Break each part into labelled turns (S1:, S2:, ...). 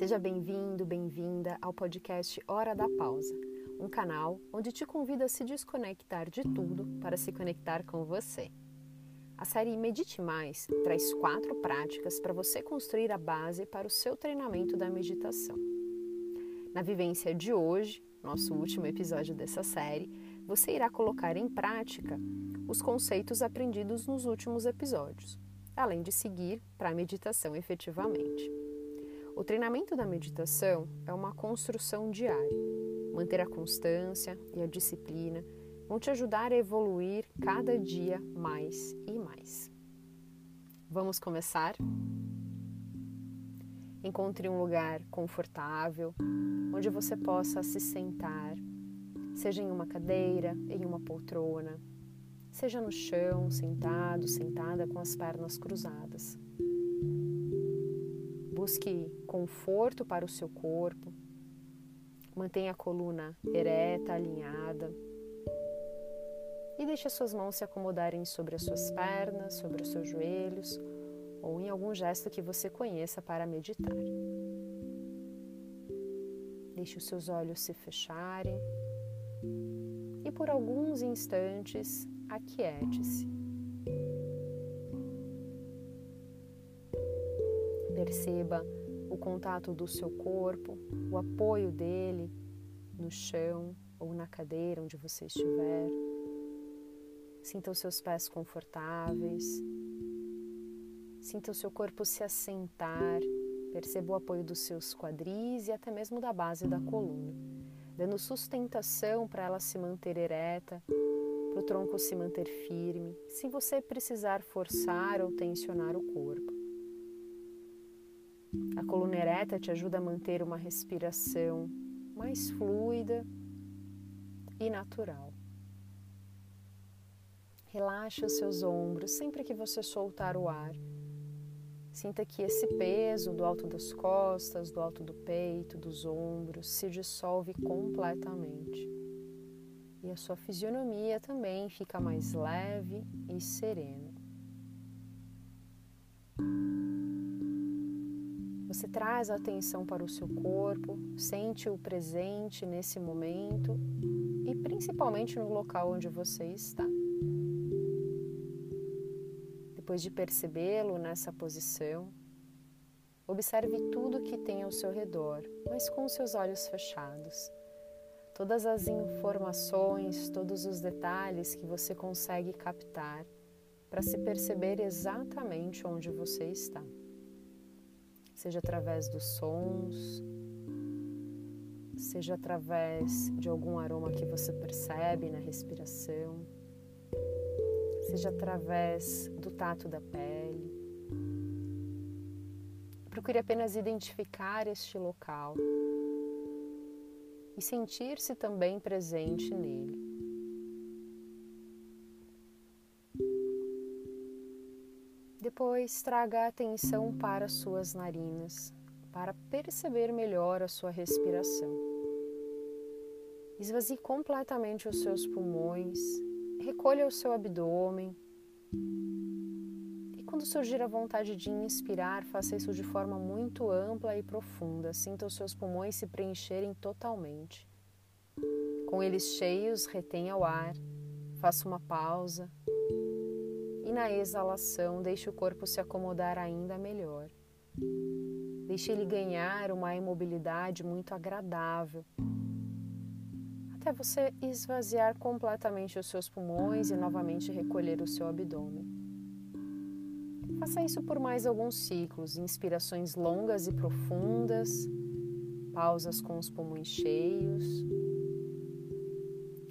S1: Seja bem-vindo, bem-vinda ao podcast Hora da Pausa, um canal onde te convido a se desconectar de tudo para se conectar com você. A série Medite Mais traz quatro práticas para você construir a base para o seu treinamento da meditação. Na vivência de hoje, nosso último episódio dessa série, você irá colocar em prática os conceitos aprendidos nos últimos episódios, além de seguir para a meditação efetivamente. O treinamento da meditação é uma construção diária. Manter a constância e a disciplina vão te ajudar a evoluir cada dia mais e mais. Vamos começar? Encontre um lugar confortável onde você possa se sentar, seja em uma cadeira, em uma poltrona, seja no chão, sentado, sentada com as pernas cruzadas. Busque conforto para o seu corpo. Mantenha a coluna ereta, alinhada. E deixe as suas mãos se acomodarem sobre as suas pernas, sobre os seus joelhos ou em algum gesto que você conheça para meditar. Deixe os seus olhos se fecharem e por alguns instantes aquiete-se. Perceba o contato do seu corpo, o apoio dele no chão ou na cadeira onde você estiver. Sinta os seus pés confortáveis. Sinta o seu corpo se assentar. Perceba o apoio dos seus quadris e até mesmo da base da coluna, dando sustentação para ela se manter ereta, para o tronco se manter firme, sem você precisar forçar ou tensionar o corpo. A coluna ereta te ajuda a manter uma respiração mais fluida e natural. Relaxe os seus ombros sempre que você soltar o ar. Sinta que esse peso do alto das costas, do alto do peito, dos ombros se dissolve completamente. E a sua fisionomia também fica mais leve e serena. Você traz a atenção para o seu corpo, sente o presente nesse momento e principalmente no local onde você está. Depois de percebê-lo nessa posição, observe tudo que tem ao seu redor, mas com seus olhos fechados. Todas as informações, todos os detalhes que você consegue captar para se perceber exatamente onde você está seja através dos sons, seja através de algum aroma que você percebe na respiração, seja através do tato da pele. Procure apenas identificar este local e sentir-se também presente nele. Depois, traga a atenção para suas narinas, para perceber melhor a sua respiração. Esvazie completamente os seus pulmões, recolha o seu abdômen. E quando surgir a vontade de inspirar, faça isso de forma muito ampla e profunda. Sinta os seus pulmões se preencherem totalmente. Com eles cheios, retenha o ar, faça uma pausa e na exalação, deixe o corpo se acomodar ainda melhor. Deixe ele ganhar uma imobilidade muito agradável, até você esvaziar completamente os seus pulmões e novamente recolher o seu abdômen. Faça isso por mais alguns ciclos, inspirações longas e profundas, pausas com os pulmões cheios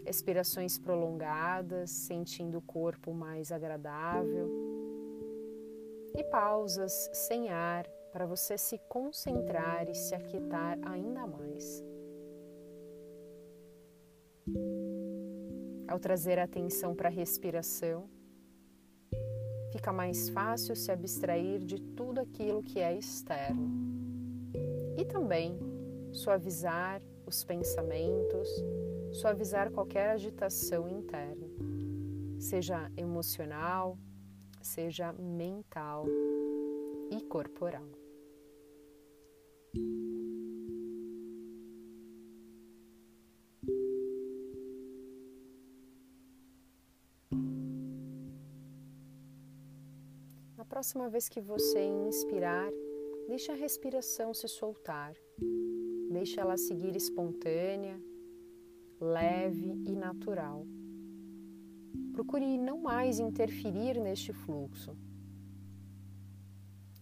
S1: expirações prolongadas, sentindo o corpo mais agradável e pausas sem ar para você se concentrar e se aquietar ainda mais. Ao trazer a atenção para a respiração, fica mais fácil se abstrair de tudo aquilo que é externo e também suavizar os pensamentos suavizar qualquer agitação interna, seja emocional, seja mental e corporal. Na próxima vez que você inspirar, deixe a respiração se soltar, deixe ela seguir espontânea leve e natural. Procure não mais interferir neste fluxo.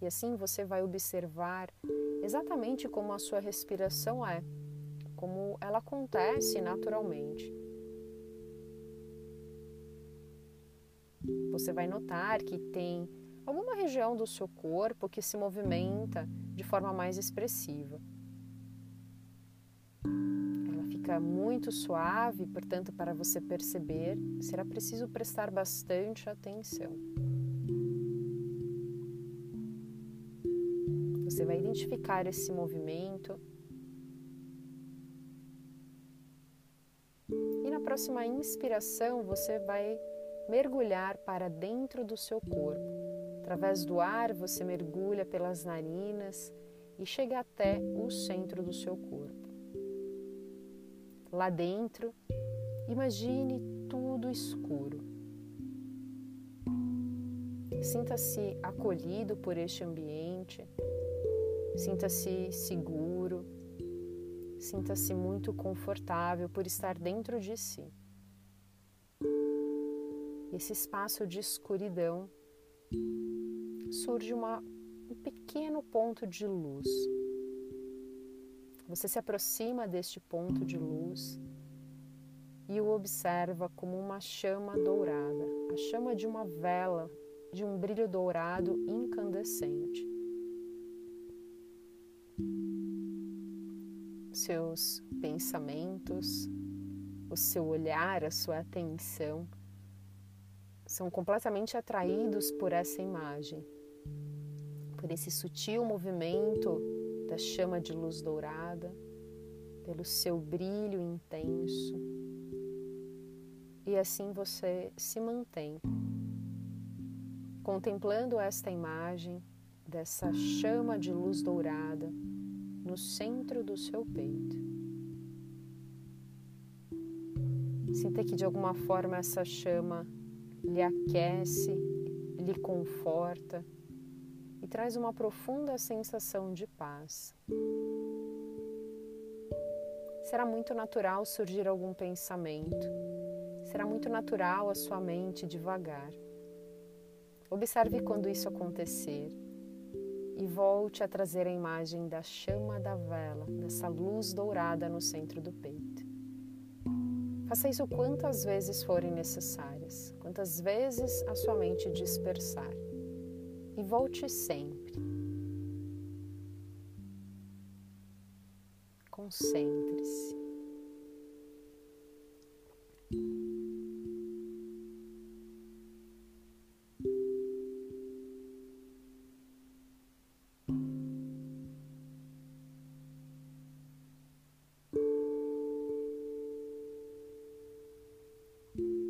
S1: E assim você vai observar exatamente como a sua respiração é, como ela acontece naturalmente. Você vai notar que tem alguma região do seu corpo que se movimenta de forma mais expressiva. Muito suave, portanto, para você perceber, será preciso prestar bastante atenção. Você vai identificar esse movimento. E na próxima inspiração, você vai mergulhar para dentro do seu corpo. Através do ar, você mergulha pelas narinas e chega até o centro do seu corpo. Lá dentro, imagine tudo escuro. Sinta-se acolhido por este ambiente Sinta-se seguro, sinta-se muito confortável por estar dentro de si. Esse espaço de escuridão surge uma, um pequeno ponto de luz. Você se aproxima deste ponto de luz e o observa como uma chama dourada, a chama de uma vela de um brilho dourado incandescente. seus pensamentos, o seu olhar, a sua atenção são completamente atraídos por essa imagem, por esse sutil movimento da chama de luz dourada, pelo seu brilho intenso. E assim você se mantém contemplando esta imagem dessa chama de luz dourada no centro do seu peito. Sinta que de alguma forma essa chama lhe aquece, lhe conforta e traz uma profunda sensação de paz. Será muito natural surgir algum pensamento, será muito natural a sua mente devagar. Observe quando isso acontecer e volte a trazer a imagem da chama da vela, dessa luz dourada no centro do peito. Faça isso quantas vezes forem necessárias, quantas vezes a sua mente dispersar. E volte sempre. Concentre-se. todo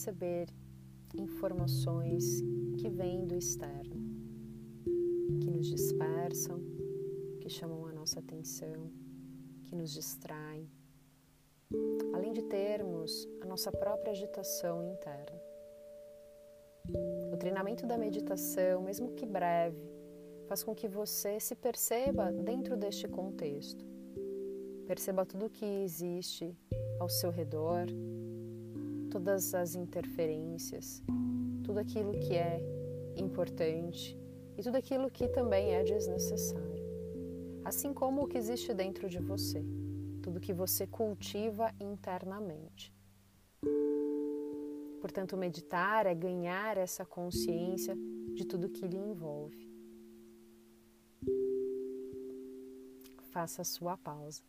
S1: receber informações que vêm do externo, que nos dispersam, que chamam a nossa atenção, que nos distraem, além de termos a nossa própria agitação interna. O treinamento da meditação, mesmo que breve, faz com que você se perceba dentro deste contexto. Perceba tudo o que existe ao seu redor, todas as interferências, tudo aquilo que é importante e tudo aquilo que também é desnecessário, assim como o que existe dentro de você, tudo que você cultiva internamente. Portanto, meditar é ganhar essa consciência de tudo que lhe envolve. Faça a sua pausa.